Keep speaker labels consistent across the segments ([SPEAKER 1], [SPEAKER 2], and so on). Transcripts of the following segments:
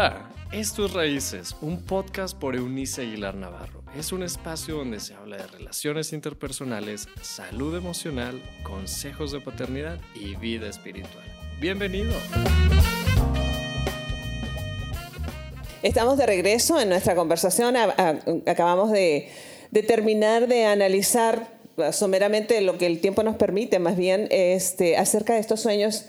[SPEAKER 1] Hola, esto es Raíces, un podcast por Eunice Aguilar Navarro. Es un espacio donde se habla de relaciones interpersonales, salud emocional, consejos de paternidad y vida espiritual. Bienvenido.
[SPEAKER 2] Estamos de regreso en nuestra conversación. Acabamos de, terminar de analizar someramente lo que el tiempo nos permite, más bien este, acerca de estos sueños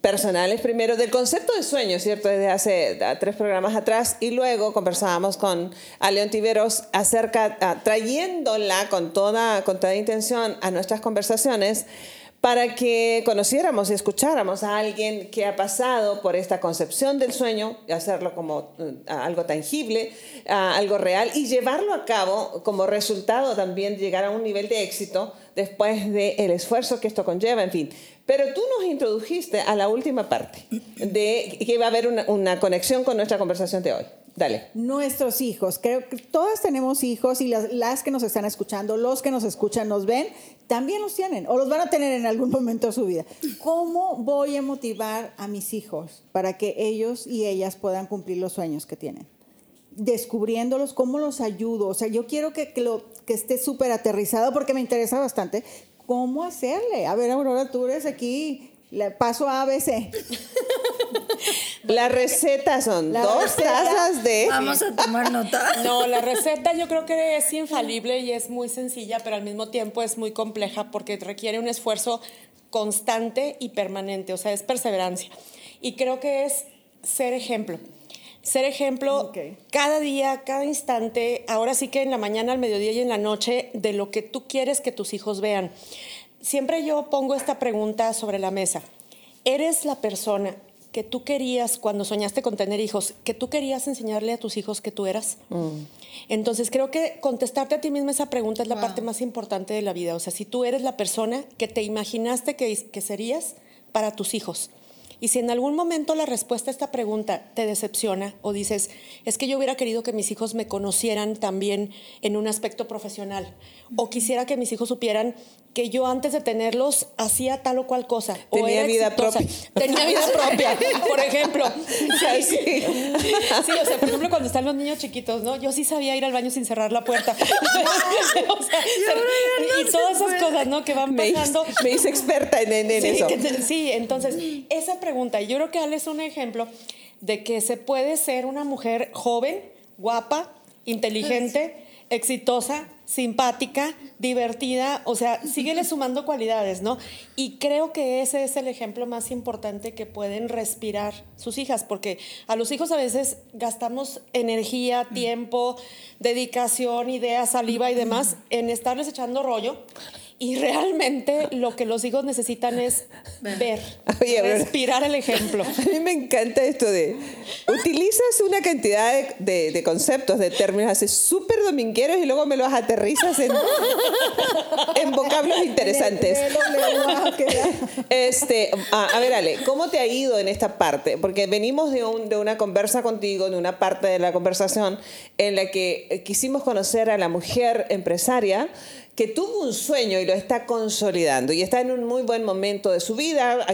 [SPEAKER 2] personales primero, del concepto de sueño, ¿cierto? Desde hace tres programas atrás y luego conversábamos con León Tiveros acerca, trayéndola con toda, con toda intención a nuestras conversaciones para que conociéramos y escucháramos a alguien que ha pasado por esta concepción del sueño, hacerlo como uh, algo tangible, algo real, y llevarlo a cabo como resultado también llegar a un nivel de éxito después del esfuerzo que esto conlleva, en fin. Pero tú nos introdujiste a la última parte, de que iba a haber una, una conexión con nuestra conversación de hoy. Dale.
[SPEAKER 3] Nuestros hijos. Creo que todas tenemos hijos y las, las, que nos están escuchando, los que nos escuchan, nos ven, también los tienen o los van a tener en algún momento de su vida. ¿Cómo voy a motivar a mis hijos para que ellos y ellas puedan cumplir los sueños que tienen? Descubriéndolos, cómo los ayudo. O sea, yo quiero que, que, lo, que esté súper aterrizado porque me interesa bastante cómo hacerle. A ver, Aurora, tú eres aquí, le paso a ABC.
[SPEAKER 2] La receta son dos tazas de...
[SPEAKER 4] Vamos a tomar nota.
[SPEAKER 5] No, la receta yo creo que es infalible y es muy sencilla, pero al mismo tiempo es muy compleja porque requiere un esfuerzo constante y permanente, o sea, es perseverancia. Y creo que es ser ejemplo. Ser ejemplo cada día, cada instante, ahora sí que en la mañana, al mediodía y en la noche, de lo que tú quieres que tus hijos vean. Siempre yo pongo esta pregunta sobre la mesa. ¿Eres la persona que tú querías cuando soñaste con tener hijos, que tú querías enseñarle a tus hijos que tú eras? Mm. Entonces creo que contestarte a ti misma esa pregunta es la parte más importante de la vida. O sea, si tú eres la persona que te imaginaste que, que serías para tus hijos. Y si en algún momento la respuesta a esta pregunta te decepciona o dices, es que yo hubiera querido que mis hijos me conocieran también en un aspecto profesional, o quisiera que mis hijos supieran que yo antes de tenerlos hacía tal o cual cosa.
[SPEAKER 2] Tenía vida propia.
[SPEAKER 5] Tenía vida propia, por ejemplo. Sí. sí. o sea, por ejemplo, cuando están los niños chiquitos, ¿no? Yo sí sabía ir al baño sin cerrar la puerta. o sea, y todas esas cosas, ¿no? Que van pasando.
[SPEAKER 2] Me hice, experta en, eso.
[SPEAKER 5] sí, entonces, esa pregunta, yo creo que Ale es un ejemplo de que se puede ser una mujer joven, guapa, inteligente, exitosa, simpática, divertida, o sea, síguele sumando cualidades, ¿no? Y creo que ese es el ejemplo más importante que pueden respirar sus hijas, porque a los hijos a veces gastamos energía, tiempo, dedicación, ideas, saliva y demás en estarles echando rollo y realmente lo que los hijos necesitan es ver, respirar el ejemplo.
[SPEAKER 2] A mí me encanta esto de, utilizas una cantidad de, conceptos, de términos así súper domingueros y luego me los aterrizas en, en vocablos interesantes. este, a, ver, Ale, ¿cómo te ha ido en esta parte? Porque venimos de, un, de una conversa contigo, de una parte de la conversación en la que quisimos conocer a la mujer empresaria que tuvo un sueño y lo está consolidando y está en un muy buen momento de su vida,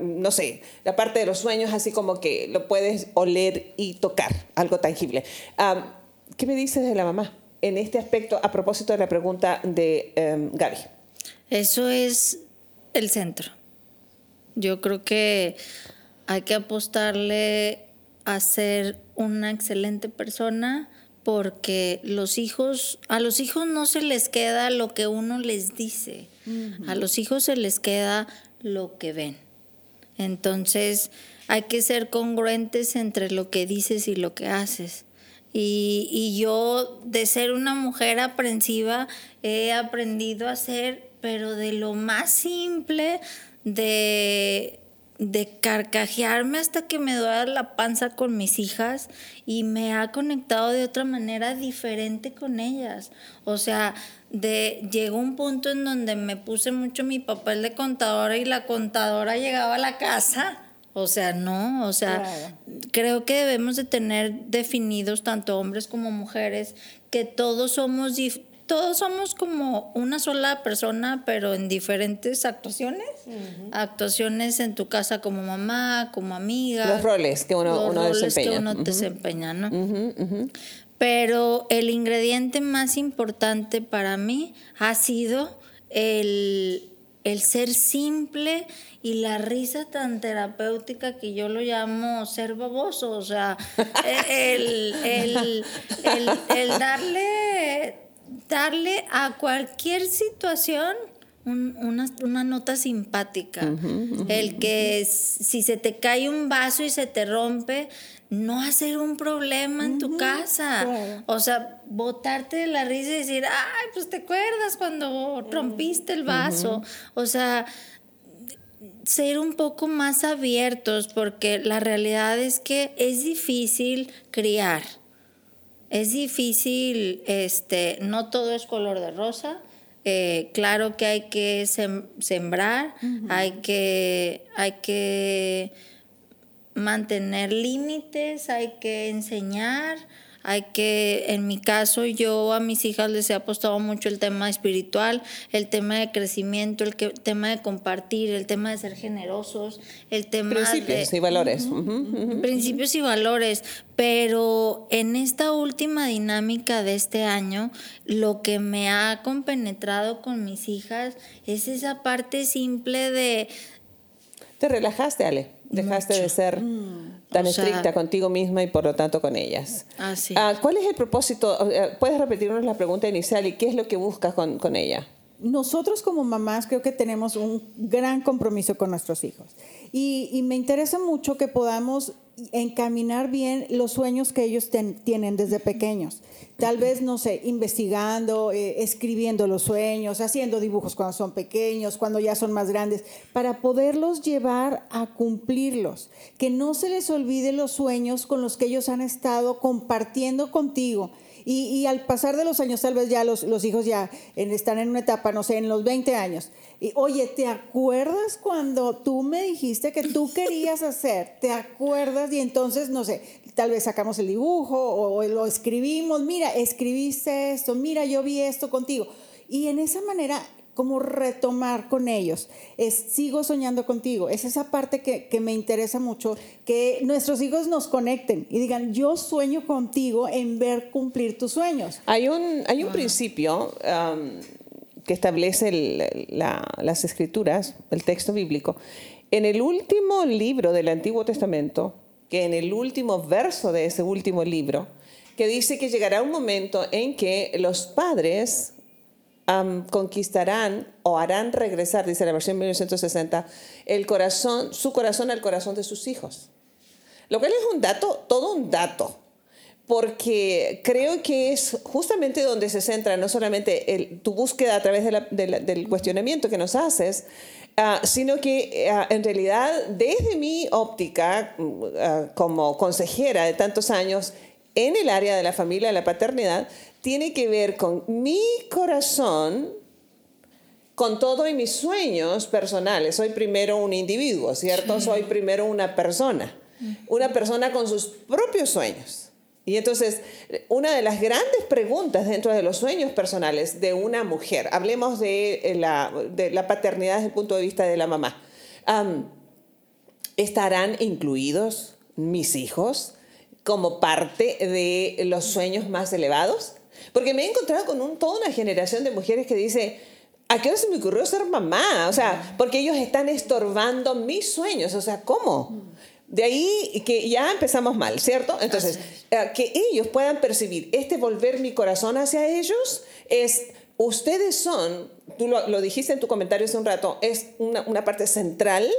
[SPEAKER 2] no sé, la parte de los sueños así como que lo puedes oler y tocar, algo tangible. ¿Qué me dices de la mamá en este aspecto a propósito de la pregunta de um, Gaby?
[SPEAKER 4] Eso es el centro. Yo creo que hay que apostarle a ser una excelente persona, porque los hijos, a los hijos no se les queda lo que uno les dice, a los hijos se les queda lo que ven. Entonces hay que ser congruentes entre lo que dices y lo que haces. Y, yo de ser una mujer aprensiva he aprendido a ser, pero de lo más simple, de de carcajearme hasta que me duele la panza con mis hijas y me ha conectado de otra manera diferente con ellas. O sea, de llegó un punto en donde me puse mucho mi papel de contadora y la contadora llegaba a la casa. O sea, no, o sea, creo que debemos de tener definidos tanto hombres como mujeres que todos somos todos somos como una sola persona, pero en diferentes actuaciones. Actuaciones en tu casa como mamá, como amiga.
[SPEAKER 2] Los roles que uno,
[SPEAKER 4] los
[SPEAKER 2] uno
[SPEAKER 4] roles
[SPEAKER 2] desempeña.
[SPEAKER 4] que uno desempeña, ¿no? Pero el ingrediente más importante para mí ha sido el, el ser simple y la risa tan terapéutica que yo lo llamo ser baboso. O sea, el, el- el- el darle, darle a cualquier situación un- una, una nota simpática. El que si se te cae un vaso y se te rompe, no hacer un problema en tu casa.
[SPEAKER 3] claro.
[SPEAKER 4] O sea, botarte de la risa y decir, ay, pues te acuerdas cuando rompiste el vaso. O sea, ser un poco más abiertos porque la realidad es que es difícil criar. Es difícil, este, no todo es color de rosa. Eh, claro que hay que sem- sembrar, hay que, hay que mantener límites, hay que enseñar, hay que, en mi caso, yo a mis hijas les he apostado mucho el tema espiritual, el tema de crecimiento, el que- tema de compartir, el tema de ser generosos, el tema
[SPEAKER 2] Principios
[SPEAKER 4] de
[SPEAKER 2] y valores.
[SPEAKER 4] Principios y valores, pero en esta última dinámica de este año, lo que me ha compenetrado con mis hijas es esa parte simple de,
[SPEAKER 2] Te relajaste, Ale. Dejaste de ser tan
[SPEAKER 4] O sea-
[SPEAKER 2] estricta contigo misma y por lo tanto con ellas.
[SPEAKER 4] Así.
[SPEAKER 2] Ah, ¿Cuál es el propósito? ¿Puedes repetirnos la pregunta inicial y qué es lo que buscas con, con ella?
[SPEAKER 3] Nosotros como mamás creo que tenemos un gran compromiso con nuestros hijos. Y, me interesa mucho que podamos encaminar bien los sueños que ellos tienen desde pequeños. Tal vez, no sé, investigando, eh, escribiendo los sueños, haciendo dibujos cuando son pequeños, cuando ya son más grandes, para poderlos llevar a cumplirlos. Que no se les olvide los sueños con los que ellos han estado compartiendo contigo. Y, al pasar de los años, tal vez ya los, los hijos ya están en una etapa, no sé, en los 20 años. Y oye, ¿te acuerdas cuando tú me dijiste que tú querías hacer? ¿Te acuerdas? Y entonces, no sé, tal vez sacamos el dibujo o, o lo escribimos. Mira, escribiste esto, mira, yo vi esto contigo. Y en esa manera, como retomar con ellos, es sigo soñando contigo. Es esa parte que, que me interesa mucho, que nuestros hijos nos conecten y digan, yo sueño contigo en ver cumplir tus sueños.
[SPEAKER 2] Hay un, hay un principio um, que establece el- la- las escrituras, el texto bíblico. En el último libro del Antiguo Testamento, que en el último verso de ese último libro, que dice que llegará un momento en que los padres conquistarán o harán regresar, dice la versión 1960, el corazón, su corazón al corazón de sus hijos. Lo cual es un dato, todo un dato, porque creo que es justamente donde se centra no solamente tu búsqueda a través del cuestionamiento que nos haces, ah, sino que ah, en realidad desde mi óptica mm, ah, como consejera de tantos años en el área de la familia, de la paternidad, tiene que ver con mi corazón con todo y mis sueños personales. Soy primero un individuo, ¿cierto? Soy primero una persona. Una persona con sus propios sueños. Y entonces, una de las grandes preguntas dentro de los sueños personales de una mujer, hablemos de eh, la, de la paternidad desde el punto de vista de la mamá, Am, ¿estarán incluidos mis hijos como parte de los sueños más elevados? Porque me he encontrado con un- toda una generación de mujeres que dice, ¿a qué hora se me ocurrió ser mamá? O sea, porque ellos están estorbando mis sueños. O sea, ¿cómo? De ahí que ya empezamos mal, ¿cierto? Entonces, eh, que ellos puedan percibir este volver mi corazón hacia ellos es, ustedes son, tú lo, lo dijiste en tu comentario hace un rato, es una, una parte central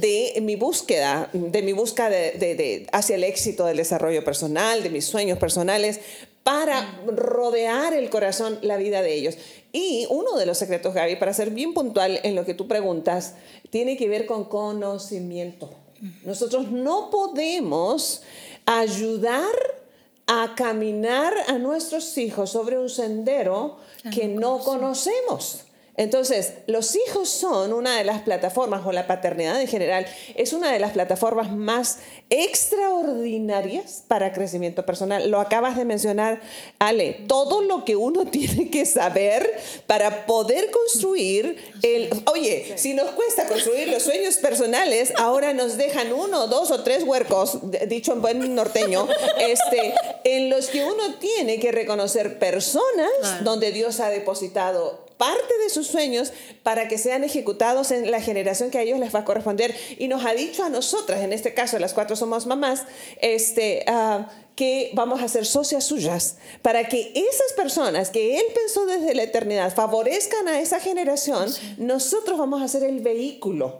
[SPEAKER 2] de mi búsqueda, de mi búsqueda de, de- de- hacia el éxito del desarrollo personal, de mis sueños personales, para rodear el corazón, la vida de ellos. Y uno de los secretos, Gaby, para ser bien puntual en lo que tú preguntas, tiene que ver con conocimiento. Nosotros no podemos ayudar a caminar a nuestros hijos sobre un sendero que no conocemos. Entonces, los hijos son una de las plataformas, o la paternidad en general, es una de las plataformas más extraordinarias para crecimiento personal. Lo acabas de mencionar, Ale, todo lo que uno tiene que saber para poder construir el... Oye, si nos cuesta construir los sueños personales, ahora nos dejan uno, dos o tres huercos, dicho en buen norteño, este, en los que uno tiene que reconocer personas donde Dios ha depositado parte de sus sueños para que sean ejecutados en la generación que a ellos les va a corresponder. Y nos ha dicho a nosotras, en este caso las cuatro somos mamás, este, ah, que vamos a ser socias suyas para que esas personas que Él pensó desde la eternidad favorezcan a esa generación, nosotros vamos a ser el vehículo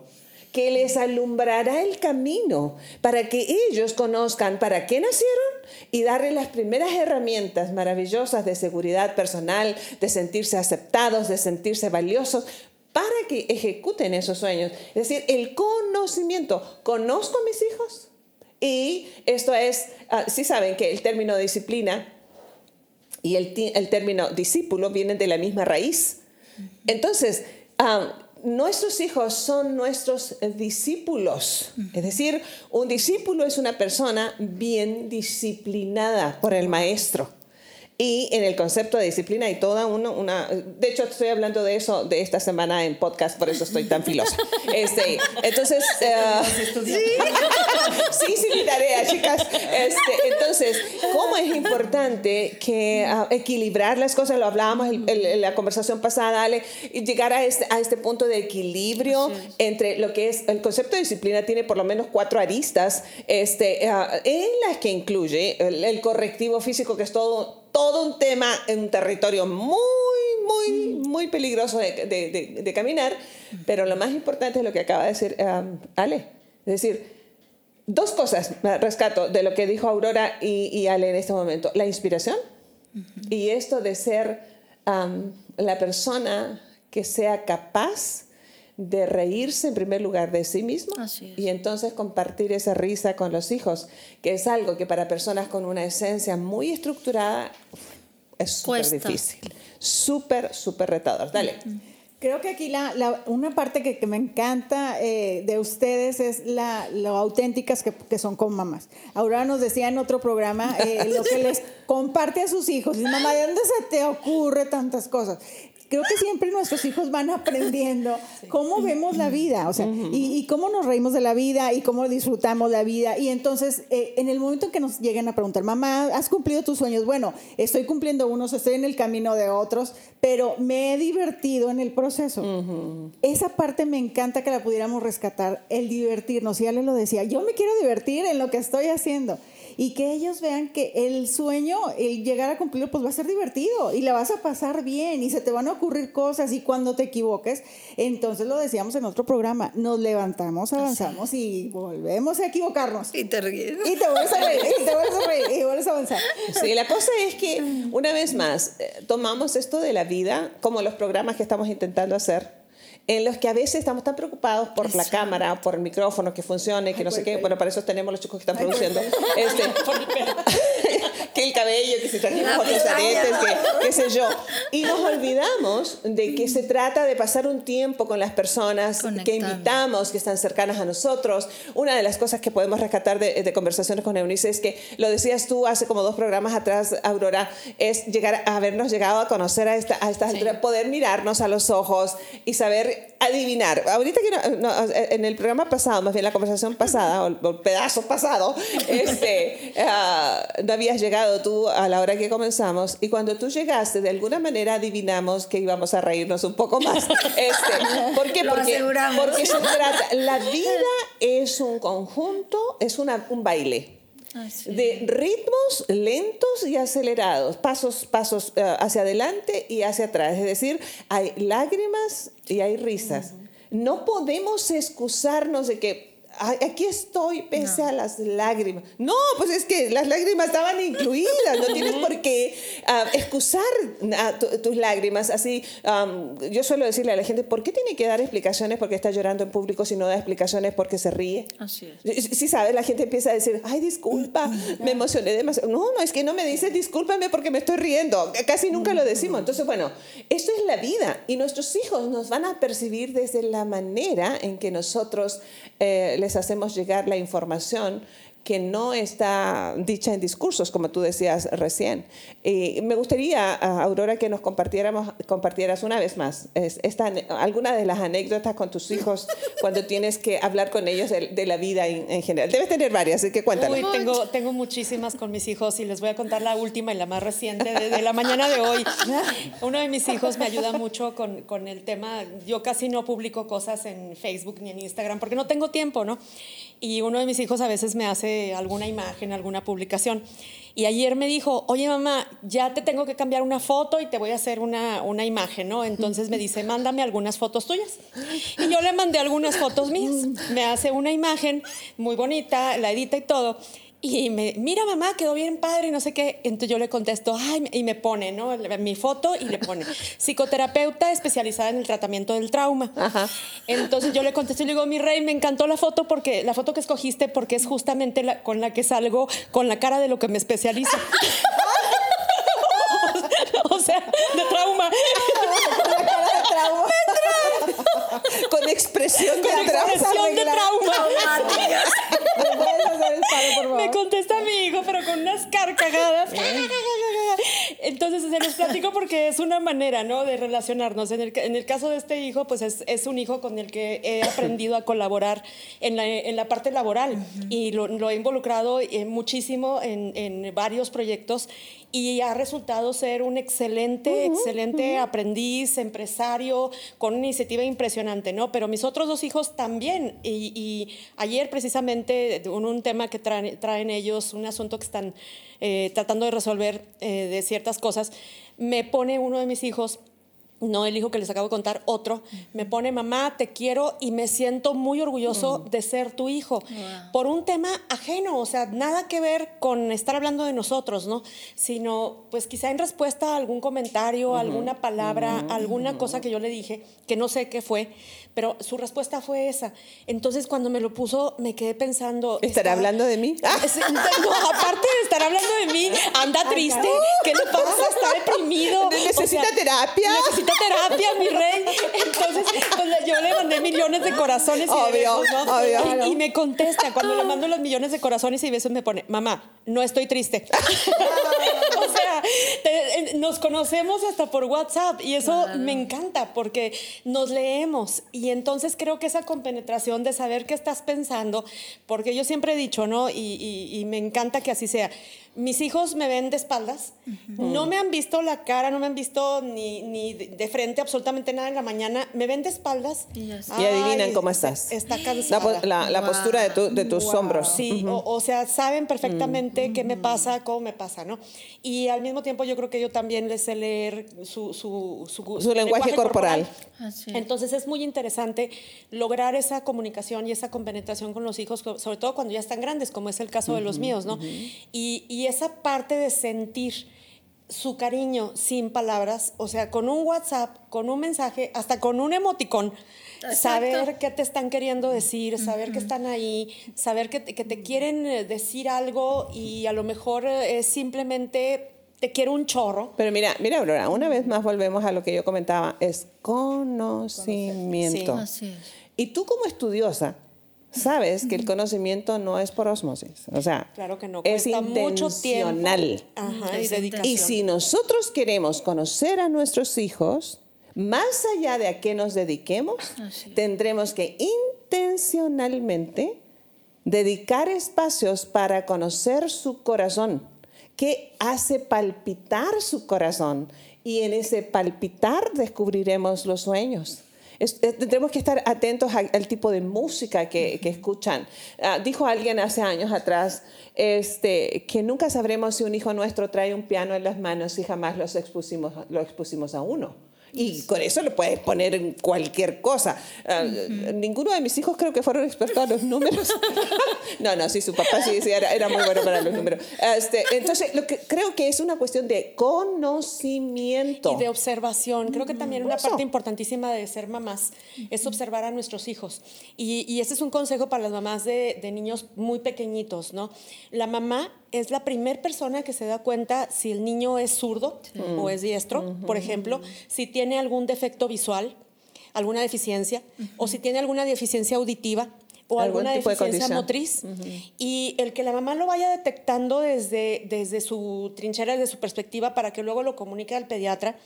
[SPEAKER 2] que les alumbrará el camino para que ellos conozcan para qué nacieron y darles las primeras herramientas maravillosas de seguridad personal, de sentirse aceptados, de sentirse valiosos, para que ejecuten esos sueños. Es decir, el conocimiento. ¿Conozco a mis hijos? Y esto es, ah, sí saben que el término disciplina y el, el término discípulo vienen de la misma raíz. Entonces, ah, nuestros hijos son nuestros discípulos. Es decir, un discípulo es una persona bien disciplinada por el maestro. Y en el concepto de disciplina hay toda una, de hecho estoy hablando de eso de esta semana en podcast, por eso estoy tan filosa. Este, entonces, uh, sí, sí, mi tarea, chicas. Este, entonces, ¿cómo es importante que uh, equilibrar las cosas? Lo hablábamos en, la conversación pasada, Ale, y llegar a este, a este punto de equilibrio entre lo que es el concepto de disciplina tiene por lo menos cuatro aristas, este, uh, en las que incluye el correctivo físico, que es todo todo un tema en un territorio muy, muy, muy peligroso de, caminar, pero lo más importante es lo que acaba de decir um, Ale. Es decir, dos cosas rescato de lo que dijo Aurora y, Ale en este momento. La inspiración y esto de ser um, la persona que sea capaz de reírse en primer lugar de sí mismo y entonces compartir esa risa con los hijos, que es algo que para personas con una esencia muy estructurada es súper difícil, súper, súper retador. Dale.
[SPEAKER 3] Creo que aquí la, una parte que, me encanta eh, de ustedes es la, lo auténticas que, que, son como mamás. Aurora nos decía en otro programa eh, lo que les comparte a sus hijos. Y mamá, ¿de dónde se te ocurre tantas cosas? Creo que siempre nuestros hijos van aprendiendo cómo vemos la vida, o sea, y, cómo nos reímos de la vida y cómo disfrutamos la vida. Y entonces, eh, en el momento en que nos lleguen a preguntar, mamá, ¿has cumplido tus sueños? Bueno, estoy cumpliendo unos, estoy en el camino de otros, pero me he divertido en el proceso. Esa parte me encanta que la pudiéramos rescatar, el divertirnos. Y ya le lo decía, yo me quiero divertir en lo que estoy haciendo y que ellos vean que el sueño, el llegar a cumplirlo, pues va a ser divertido y la vas a pasar bien y se te van a ocurrir cosas y cuando te equivoques, entonces lo decíamos en otro programa, nos levantamos, avanzamos y volvemos a equivocarnos.
[SPEAKER 4] Y te ríes.
[SPEAKER 3] Y te vuelves a reír, y te vuelves a reír, y vuelves a avanzar.
[SPEAKER 2] Sí, la cosa es que, una vez más, eh, tomamos esto de la vida como los programas que estamos intentando hacer en los que a veces estamos tan preocupados por la cámara, por el micrófono que funcione, que no sé qué. Bueno, para eso tenemos los chicos que están produciendo. Este, que el cabello, que se trajimos otros aretes, que qué sé yo. Y nos olvidamos de que se trata de pasar un tiempo con las personas que invitamos, que están cercanas a nosotros. Una de las cosas que podemos rescatar de, conversaciones con Eunice es que, lo decías tú hace como dos programas atrás, Aurora, es llegar a habernos llegado a conocer a, esta, a estas poder mirarnos a los ojos y saber adivinar. Ahorita que en el programa pasado, más bien la conversación pasada, o el pedazo pasado, este, ah, no habías llegado tú a la hora que comenzamos y cuando tú llegaste, de alguna manera adivinamos que íbamos a reírnos un poco más. Este, ¿Por qué? porque, porque se trata, la vida es un conjunto, es una, un baile. de ritmos lentos y acelerados, pasos, pasos eh, hacia adelante y hacia atrás. Es decir, hay lágrimas y hay risas. No podemos excusarnos de que "Ay, aquí estoy pese a las lágrimas. No, pues es que las lágrimas estaban incluidas, no tienes por qué ah, excusar ah, tu- tus lágrimas. Así, yo suelo decirle a la gente, ¿por qué tiene que dar explicaciones porque está llorando en público si no da explicaciones porque se ríe?
[SPEAKER 4] Así es.
[SPEAKER 2] Sí, sabes, la gente empieza a decir, ay, disculpa, me emocioné demasiado. No, no, es que no me dices discúlpame porque me estoy riendo. Casi nunca lo decimos. Entonces, bueno, esto es la vida y nuestros hijos nos van a percibir desde la manera en que nosotros eh, les hacemos llegar la información que no está dicha en discursos, como tú decías recién. Y me gustaría, Aurora, que nos compartiéramos, compartieras una vez más es- esta, alguna de las anécdotas con tus hijos cuando tienes que hablar con ellos de, de la vida en, en general. Debes tener varias, así que cuéntanos.
[SPEAKER 5] Uy, tengo, tengo muchísimas con mis hijos y les voy a contar la última y la más reciente de, de la mañana de hoy. Uno de mis hijos me ayuda mucho con, con el tema, yo casi no publico cosas en Facebook ni en Instagram porque no tengo tiempo, ¿no? Y uno de mis hijos a veces me hace alguna imagen, alguna publicación. Y ayer me dijo, oye mamá, ya te tengo que cambiar una foto y te voy a hacer una, una imagen, ¿no? Entonces me dice, mándame algunas fotos tuyas. Y yo le mandé algunas fotos mías. Me hace una imagen muy bonita, la edita y todo. Y me, mira mamá, quedó bien padre y no sé qué. Entonces yo le contesto, ay, y me pone, ¿no? Mi foto y le pone, psicoterapeuta especializada en el tratamiento del trauma.
[SPEAKER 2] Ajá.
[SPEAKER 5] Entonces yo le contesto y le digo, mi rey, me encantó la foto porque la foto que escogiste porque es justamente la, con la que salgo con la cara de lo que me especializa. o sea, de trauma.
[SPEAKER 2] Con expresión de
[SPEAKER 5] Con expresión de trauma.
[SPEAKER 3] ¿Me paro,
[SPEAKER 5] contesta mi hijo, pero con unas carcajadas. Entonces, se los platico porque es una manera, ¿no? De relacionarnos. En el, ca- en el caso de este hijo, pues es, es un hijo con el que he aprendido a colaborar en la, en la parte laboral y lo, lo he involucrado eh, muchísimo en, en varios proyectos y ha resultado ser un excelente, excelente aprendiz, empresario, con una iniciativa impresionante, Pero mis otros dos hijos también. Y, y ayer precisamente, un, un tema que traen, traen ellos, un asunto que están eh, tratando de resolver eh, de ciertas cosas, me pone uno de mis hijos no el hijo que les acabo de contar, otro, me pone mamá, te quiero y me siento muy orgulloso de ser tu hijo. Por un tema ajeno, o sea, nada que ver con estar hablando de nosotros, ¿no? Sino, pues quizá en respuesta a algún comentario, alguna palabra, alguna cosa que yo le dije, que no sé qué fue, pero su respuesta fue esa. Entonces, cuando me lo puso, me quedé pensando.
[SPEAKER 2] ¿Estará
[SPEAKER 5] está-
[SPEAKER 2] hablando de mí?
[SPEAKER 5] Es- No, aparte de estar hablando de mí, anda triste. ¿Qué le pasa? Está deprimido.
[SPEAKER 2] ¿Necesita terapia?
[SPEAKER 5] Necesita terapia, mi rey. Entonces, pues, yo le mandé millones de corazones y de besos, ¿no?
[SPEAKER 2] obvio.
[SPEAKER 5] Y, y me contesta, cuando le mando los millones de corazones y besos, me pone, mamá, no estoy triste. o sea, te- nos conocemos hasta por WhatsApp y eso me encanta porque nos leemos y entonces creo que esa compenetración de saber qué estás pensando, porque yo siempre he dicho, ¿no? Y, y- y me encanta que así sea. Mis hijos me ven de espaldas, no me han visto la cara, no me han visto ni, ni de frente absolutamente nada en la mañana, me ven de espaldas
[SPEAKER 4] Y.
[SPEAKER 2] Y adivinan cómo estás.
[SPEAKER 5] Está
[SPEAKER 2] La,
[SPEAKER 5] cansada.
[SPEAKER 2] po- la- la postura de, tu- de tus hombros.
[SPEAKER 5] Sí, o, o sea, saben perfectamente qué me pasa, cómo me pasa, ¿no? Y al mismo tiempo yo creo que yo también les sé leer su, su, su,
[SPEAKER 2] Su lenguaje corporal.
[SPEAKER 4] Así es.
[SPEAKER 5] Entonces es muy interesante lograr esa comunicación y esa compenetración con los hijos, sobre todo cuando ya están grandes, como es el caso de los míos, ¿no? y, y esa parte de sentir su cariño sin palabras, o sea, con un WhatsApp, con un mensaje, hasta con un emoticón,
[SPEAKER 4] Exacto.
[SPEAKER 5] saber qué te están queriendo decir, saber que están ahí, saber que te, que te quieren eh, decir algo y a lo mejor eh, es simplemente te quiero un chorro.
[SPEAKER 2] Pero mira, mira, Aurora, una vez más volvemos a lo que yo comentaba, es conocimiento.
[SPEAKER 5] Sí.
[SPEAKER 4] Así es.
[SPEAKER 2] Y tú como estudiosa, sabes que el conocimiento no es por osmosis, o sea,
[SPEAKER 5] Claro que no,
[SPEAKER 2] es
[SPEAKER 5] mucho
[SPEAKER 2] intencional.
[SPEAKER 5] Ajá, y dedicación.
[SPEAKER 2] Y si nosotros queremos conocer a nuestros hijos, más allá de a qué nos dediquemos,
[SPEAKER 4] es.
[SPEAKER 2] tendremos que intencionalmente dedicar espacios para conocer su corazón, qué hace palpitar su corazón. Y en ese palpitar descubriremos los sueños. Es- eh, tendremos que estar atentos a- al tipo de música que, que escuchan. Ah, dijo alguien hace años atrás este, que nunca sabremos si un hijo nuestro trae un piano en las manos y jamás los expusimos, lo expusimos a uno. Y con eso le puedes poner en cualquier cosa. Ah, Ninguno de mis hijos creo que fueron expertos a los números. no, no, sí, su papá sí, sí, era, era muy bueno para los números. Este, entonces, lo que creo que es una cuestión de conocimiento.
[SPEAKER 5] Y de observación. Creo que también una
[SPEAKER 2] Eso.
[SPEAKER 5] parte importantísima de ser mamás es observar a nuestros hijos. Y, y ese es un consejo para las mamás de, de niños muy pequeñitos, ¿no? La mamá es la primer persona que se da cuenta si el niño es zurdo o es diestro, por ejemplo, si tiene algún defecto visual, alguna deficiencia, o si tiene alguna deficiencia auditiva o alguna
[SPEAKER 2] de
[SPEAKER 5] deficiencia motriz. Y el que la mamá lo vaya detectando desde, desde su trinchera, desde su perspectiva, para que luego lo comunique al pediatra,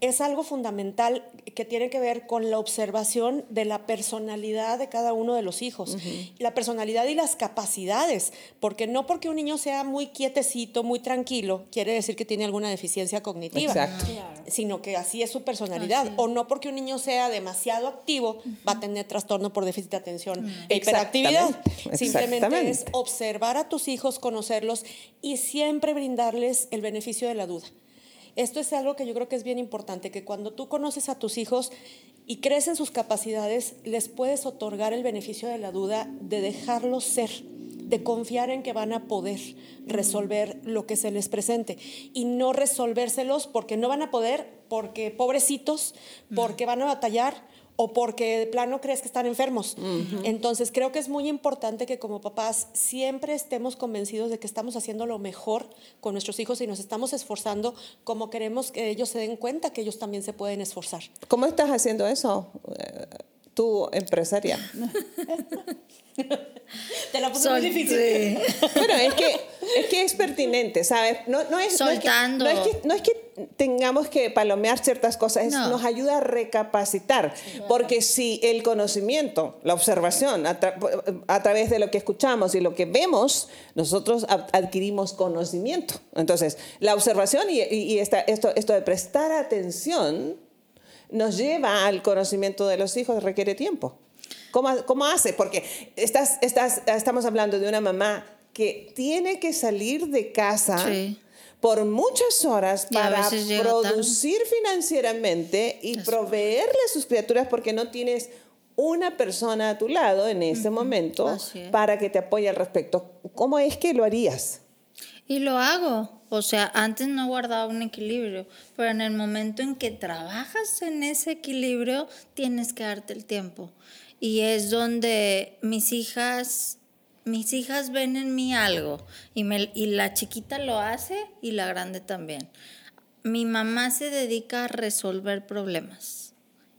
[SPEAKER 5] es algo fundamental que tiene que ver con la observación de la personalidad de cada uno de los hijos, la personalidad y las capacidades, porque no porque un niño sea muy quietecito, muy tranquilo, quiere decir que tiene alguna deficiencia cognitiva,
[SPEAKER 2] Exacto.
[SPEAKER 5] sino que así es su personalidad, o no porque un niño sea demasiado activo, va a tener trastorno por déficit de atención. E hiperactividad.
[SPEAKER 2] Exactamente.
[SPEAKER 5] Simplemente es observar a tus hijos, conocerlos y siempre brindarles el beneficio de la duda. Esto es algo que yo creo que es bien importante, que cuando tú conoces a tus hijos y crees en sus capacidades, les puedes otorgar el beneficio de la duda de dejarlos ser, de confiar en que van a poder resolver lo que se les presente y no resolvérselos porque no van a poder, porque pobrecitos, porque van a batallar o porque de plano crees que están enfermos. Entonces creo que es muy importante que como papás siempre estemos convencidos de que estamos haciendo lo mejor con nuestros hijos y nos estamos esforzando como queremos que ellos se den cuenta que ellos también se pueden esforzar.
[SPEAKER 2] ¿Cómo estás haciendo eso? eh, Tú, empresaria.
[SPEAKER 5] Te la puse
[SPEAKER 4] Sol-
[SPEAKER 5] muy difícil.
[SPEAKER 4] sí.
[SPEAKER 2] Bueno, es que es, que es pertinente, ¿sabes? No, no es, no es que-
[SPEAKER 4] Soltando.
[SPEAKER 2] No es, que, no es que tengamos que palomear ciertas cosas,
[SPEAKER 4] No.
[SPEAKER 2] nos ayuda a recapacitar. Porque si el conocimiento, la observación, a, tra- a través de lo que escuchamos y lo que vemos, nosotros ad- adquirimos conocimiento. Entonces, la observación y, y- y esta- esto, esto de prestar atención nos lleva al conocimiento de los hijos, requiere tiempo. ¿Cómo, cómo hace? Porque estás, estás, estamos hablando de una mamá que tiene que salir de casa
[SPEAKER 4] Sí.
[SPEAKER 2] Por muchas horas para producir financieramente y proveerle a sus criaturas porque no tienes una persona a tu lado en ese momento
[SPEAKER 4] Así es.
[SPEAKER 2] para que te apoye al respecto. ¿Cómo es que lo harías?
[SPEAKER 4] Y lo hago. O sea, antes no guardaba un equilibrio, pero en el momento en que trabajas en ese equilibrio, tienes que darte el tiempo. Y es donde mis hijas, mis hijas ven en mí algo. Y, me, y la chiquita lo hace y la grande también. Mi mamá se dedica a resolver problemas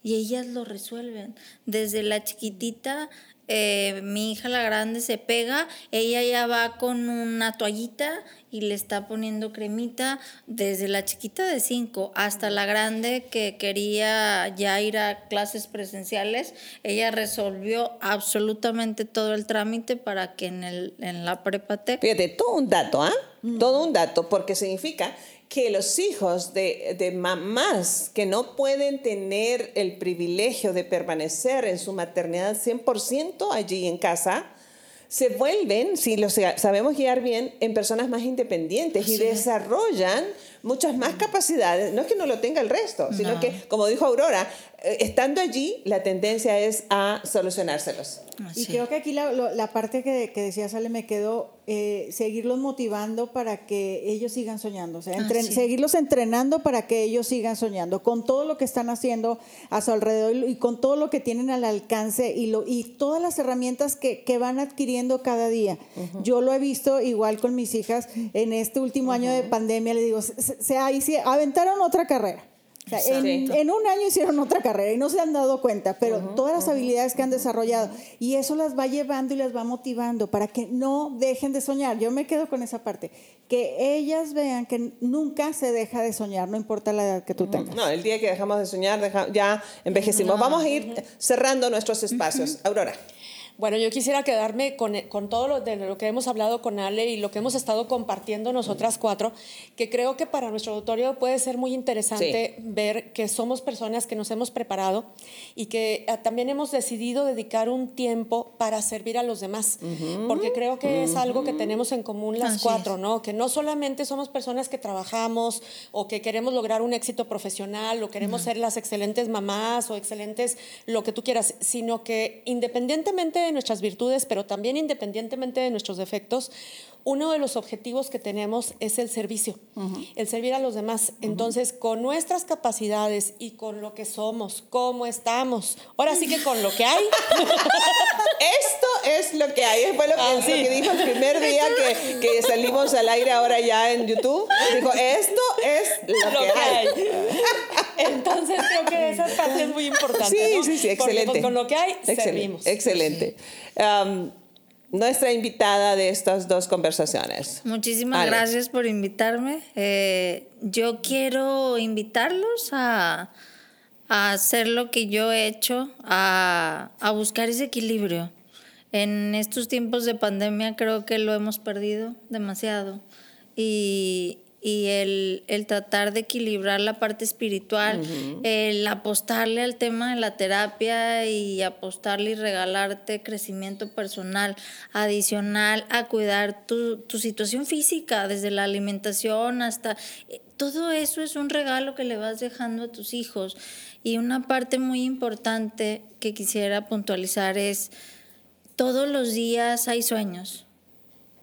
[SPEAKER 4] y ellas lo resuelven. Desde la chiquitita, eh, mi hija la grande se pega, ella ya va con una toallita y le está poniendo cremita. Desde la chiquita de 5 hasta la grande que quería ya ir a clases presenciales, ella resolvió absolutamente todo el trámite para que en, el, en la prepa tech
[SPEAKER 2] Fíjate, todo un dato, ¿ah? Todo un dato, porque significa que los hijos de, de mamás que no pueden tener el privilegio de permanecer en su maternidad 100% allí en casa, se vuelven, si lo sa- sabemos guiar bien, en personas más independientes y desarrollan muchas más capacidades. No es que no lo tenga el resto, sino
[SPEAKER 4] No.
[SPEAKER 2] que, como dijo Aurora, estando allí, la tendencia es a solucionárselos.
[SPEAKER 3] Y
[SPEAKER 4] Así.
[SPEAKER 3] creo que aquí la, lo- la parte que, que decía Sale me quedó eh, seguirlos motivando para que ellos sigan soñando, o sea, entren-
[SPEAKER 4] sí.
[SPEAKER 3] seguirlos entrenando para que ellos sigan soñando, con todo lo que están haciendo a su alrededor y, y con todo lo que tienen al alcance y, lo, y todas las herramientas que, que van adquiriendo cada día. Yo lo he visto igual con mis hijas en este último año de pandemia, le digo, se, se- se- ahí sí, aventaron otra carrera. Sea, en, un año hicieron otra carrera y no se han dado cuenta, pero todas las habilidades que han desarrollado y eso las va llevando y las va motivando para que no dejen de soñar. Yo me quedo con esa parte, que ellas vean que nunca se deja de soñar, no importa la edad que tú tengas.
[SPEAKER 2] No, el día que dejamos de soñar, deja- ya envejecimos. Vamos a ir cerrando nuestros espacios. Aurora.
[SPEAKER 5] Bueno, yo quisiera quedarme con, con todo lo, de lo que hemos hablado con Ale y lo que hemos estado compartiendo nosotras cuatro, que creo que para nuestro auditorio puede ser muy interesante ver que somos personas que nos hemos preparado y que ah, también hemos decidido dedicar un tiempo para servir a los demás, porque creo que es algo que tenemos en común las
[SPEAKER 4] Así
[SPEAKER 5] cuatro, ¿no? Que no solamente somos personas que trabajamos o que queremos lograr un éxito profesional o queremos ser las excelentes mamás o excelentes lo que tú quieras, sino que independientemente nuestras virtudes, pero también independientemente de nuestros defectos, uno de los objetivos que tenemos es el servicio, el servir a los demás. Entonces, con nuestras capacidades y con lo que somos, cómo estamos, ahora sí que con lo que hay,
[SPEAKER 2] Esto es lo que hay. Fue lo que,
[SPEAKER 5] Ah,
[SPEAKER 2] lo
[SPEAKER 5] sí.
[SPEAKER 2] que dijo el primer día que, que salimos al aire ahora ya en YouTube. Dijo, esto es lo,
[SPEAKER 5] lo
[SPEAKER 2] que,
[SPEAKER 5] que
[SPEAKER 2] hay.
[SPEAKER 5] hay. Entonces, creo que esa parte es muy importante.
[SPEAKER 2] Sí,
[SPEAKER 5] ¿no?
[SPEAKER 2] sí, sí, excelente.
[SPEAKER 5] con lo que hay,
[SPEAKER 2] Excelente,
[SPEAKER 5] servimos.
[SPEAKER 2] Excelente. Um, nuestra invitada de estas dos conversaciones.
[SPEAKER 4] Muchísimas
[SPEAKER 2] Ale.
[SPEAKER 4] gracias por invitarme. Eh, yo quiero invitarlos a, a hacer lo que yo he hecho, a, a buscar ese equilibrio. En estos tiempos de pandemia creo que lo hemos perdido demasiado. Y, y el, el tratar de equilibrar la parte espiritual, el apostarle al tema de la terapia y apostarle y regalarte crecimiento personal adicional a cuidar tu, tu situación física, desde la alimentación hasta... eh, Todo eso es un regalo que le vas dejando a tus hijos. Y una parte muy importante que quisiera puntualizar es, todos los días hay sueños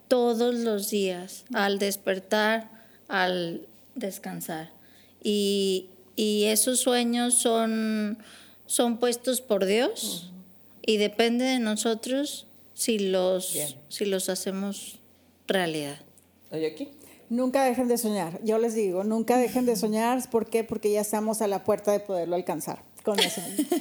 [SPEAKER 4] todos los días, al despertar, al descansar. Y, y esos sueños son, son puestos por Dios y depende de nosotros si los,
[SPEAKER 2] Bien.
[SPEAKER 4] si los hacemos realidad.
[SPEAKER 2] Oye, aquí.
[SPEAKER 3] Nunca dejen de soñar. Yo les digo, nunca dejen de soñar. ¿Por qué? Porque ya estamos a la puerta de poderlo alcanzar. Con eso.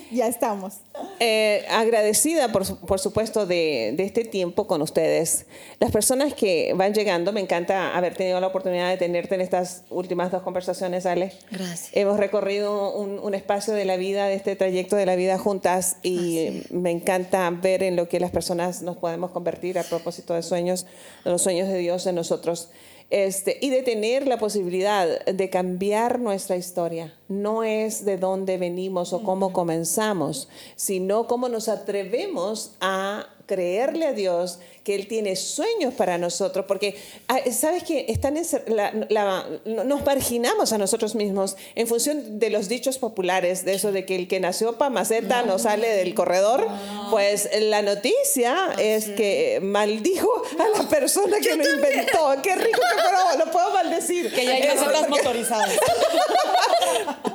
[SPEAKER 3] ya estamos.
[SPEAKER 2] Eh, agradecida, por, por supuesto, de, de este tiempo con ustedes. Las personas que van llegando, me encanta haber tenido la oportunidad de tenerte en estas últimas dos conversaciones, Ale.
[SPEAKER 4] Gracias.
[SPEAKER 2] Hemos recorrido un, un espacio de la vida, de este trayecto de la vida juntas y me encanta ver en lo que las personas nos podemos convertir a propósito de sueños, de los sueños de Dios en nosotros. Este, y de tener la posibilidad de cambiar nuestra historia. No es de dónde venimos o cómo comenzamos, sino cómo nos atrevemos a creerle a Dios que Él tiene sueños para nosotros, porque ah, sabes que están encer- la- la- nos marginamos a nosotros mismos en función de los dichos populares, de eso de que el que nació para maceta no sale del corredor, pues la noticia es que maldijo a la persona que lo inventó. Qué rico que lo puedo maldecir.
[SPEAKER 5] Que ya hay
[SPEAKER 2] porque-
[SPEAKER 5] motorizadas.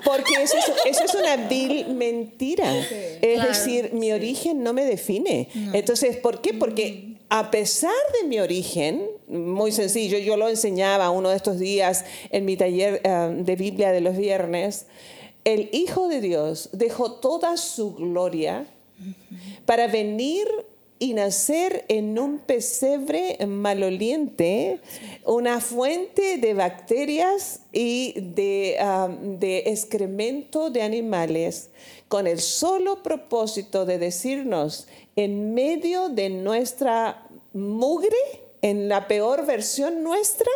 [SPEAKER 2] porque eso es, eso es una vil mentira. Es
[SPEAKER 4] Claro,
[SPEAKER 2] decir, mi origen no me define. Entonces, ¿por qué? Porque a pesar de mi origen, muy sencillo, yo lo enseñaba uno de estos días en mi taller eh, de Biblia de los viernes, el Hijo de Dios dejó toda su gloria para venir y nacer en un pesebre maloliente, una fuente de bacterias y de, de excremento de animales, con el solo propósito de decirnos, en medio de nuestra mugre, en la peor versión nuestra,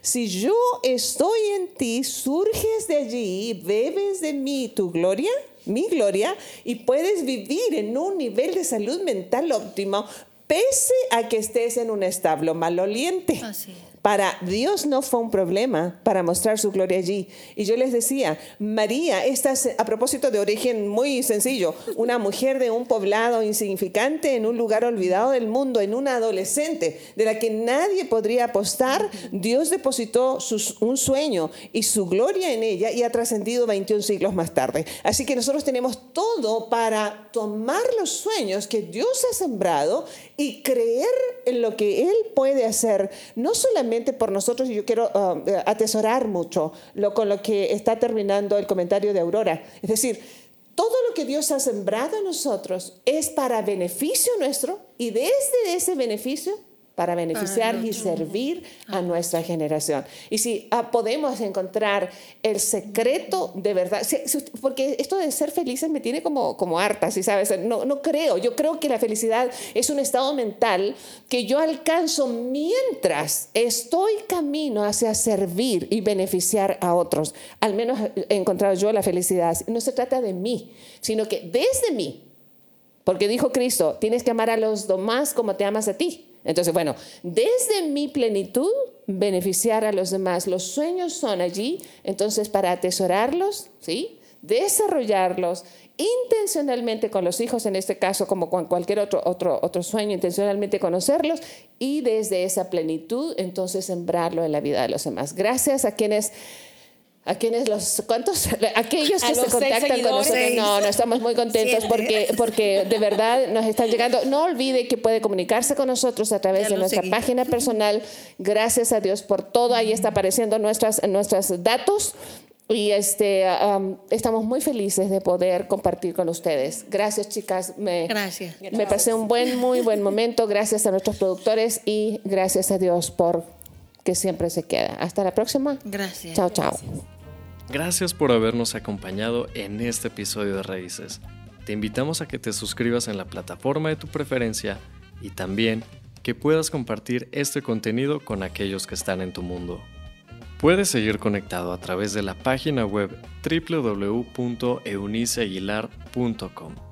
[SPEAKER 2] si yo estoy en ti, surges de allí, bebes de mí tu gloria, mi gloria, y puedes vivir en un nivel de salud mental óptimo, pese a que estés en un establo maloliente.
[SPEAKER 4] Así es.
[SPEAKER 2] Para Dios no fue un problema para mostrar su gloria allí. Y yo les decía, María, esta es a propósito de origen muy sencillo, una mujer de un poblado insignificante en un lugar olvidado del mundo, en una adolescente de la que nadie podría apostar, Dios depositó sus- un sueño y su gloria en ella y ha trascendido 21 siglos más tarde. Así que nosotros tenemos todo para tomar los sueños que Dios ha sembrado y creer en lo que Él puede hacer, no solamente por nosotros, yo quiero uh, atesorar mucho lo, con lo que está terminando el comentario de Aurora. Es decir, todo lo que Dios ha sembrado en nosotros es para beneficio nuestro y desde ese beneficio para beneficiar y servir a nuestra generación. Y si ah, podemos encontrar el secreto de verdad, porque esto de ser felices me tiene como, como harta, ¿sí sabes? No, no creo, yo creo que la felicidad es un estado mental que yo alcanzo mientras estoy camino hacia servir y beneficiar a otros. Al menos he encontrado yo la felicidad. No se trata de mí, sino que desde mí, porque dijo Cristo, tienes que amar a los demás como te amas a ti. Entonces, bueno, desde mi plenitud, beneficiar a los demás. Los sueños son allí, entonces, para atesorarlos, ¿sí? desarrollarlos intencionalmente con los hijos, en este caso como con cualquier otro, otro, otro sueño, intencionalmente conocerlos y desde esa plenitud entonces sembrarlo en la vida de los demás. Gracias a quienes a quienes los cuántos aquellos que se contactan con nosotros. No no estamos muy contentos porque porque de verdad nos están llegando. No olvide que puede comunicarse con nosotros a través de nuestra página personal. Gracias a Dios por todo. Ahí está apareciendo nuestras nuestros datos. Y este estamos muy felices de poder compartir con ustedes. Gracias chicas. Me
[SPEAKER 4] gracias.
[SPEAKER 2] me pasé un buen muy buen momento. Gracias a nuestros productores y gracias a Dios por que siempre se queda. Hasta la próxima.
[SPEAKER 4] Gracias.
[SPEAKER 2] Chao, chao.
[SPEAKER 1] Gracias por habernos acompañado en este episodio de Raíces. Te invitamos a que te suscribas en la plataforma de tu preferencia y también que puedas compartir este contenido con aquellos que están en tu mundo. Puedes seguir conectado a través de la página web www.euniceaguilar.com.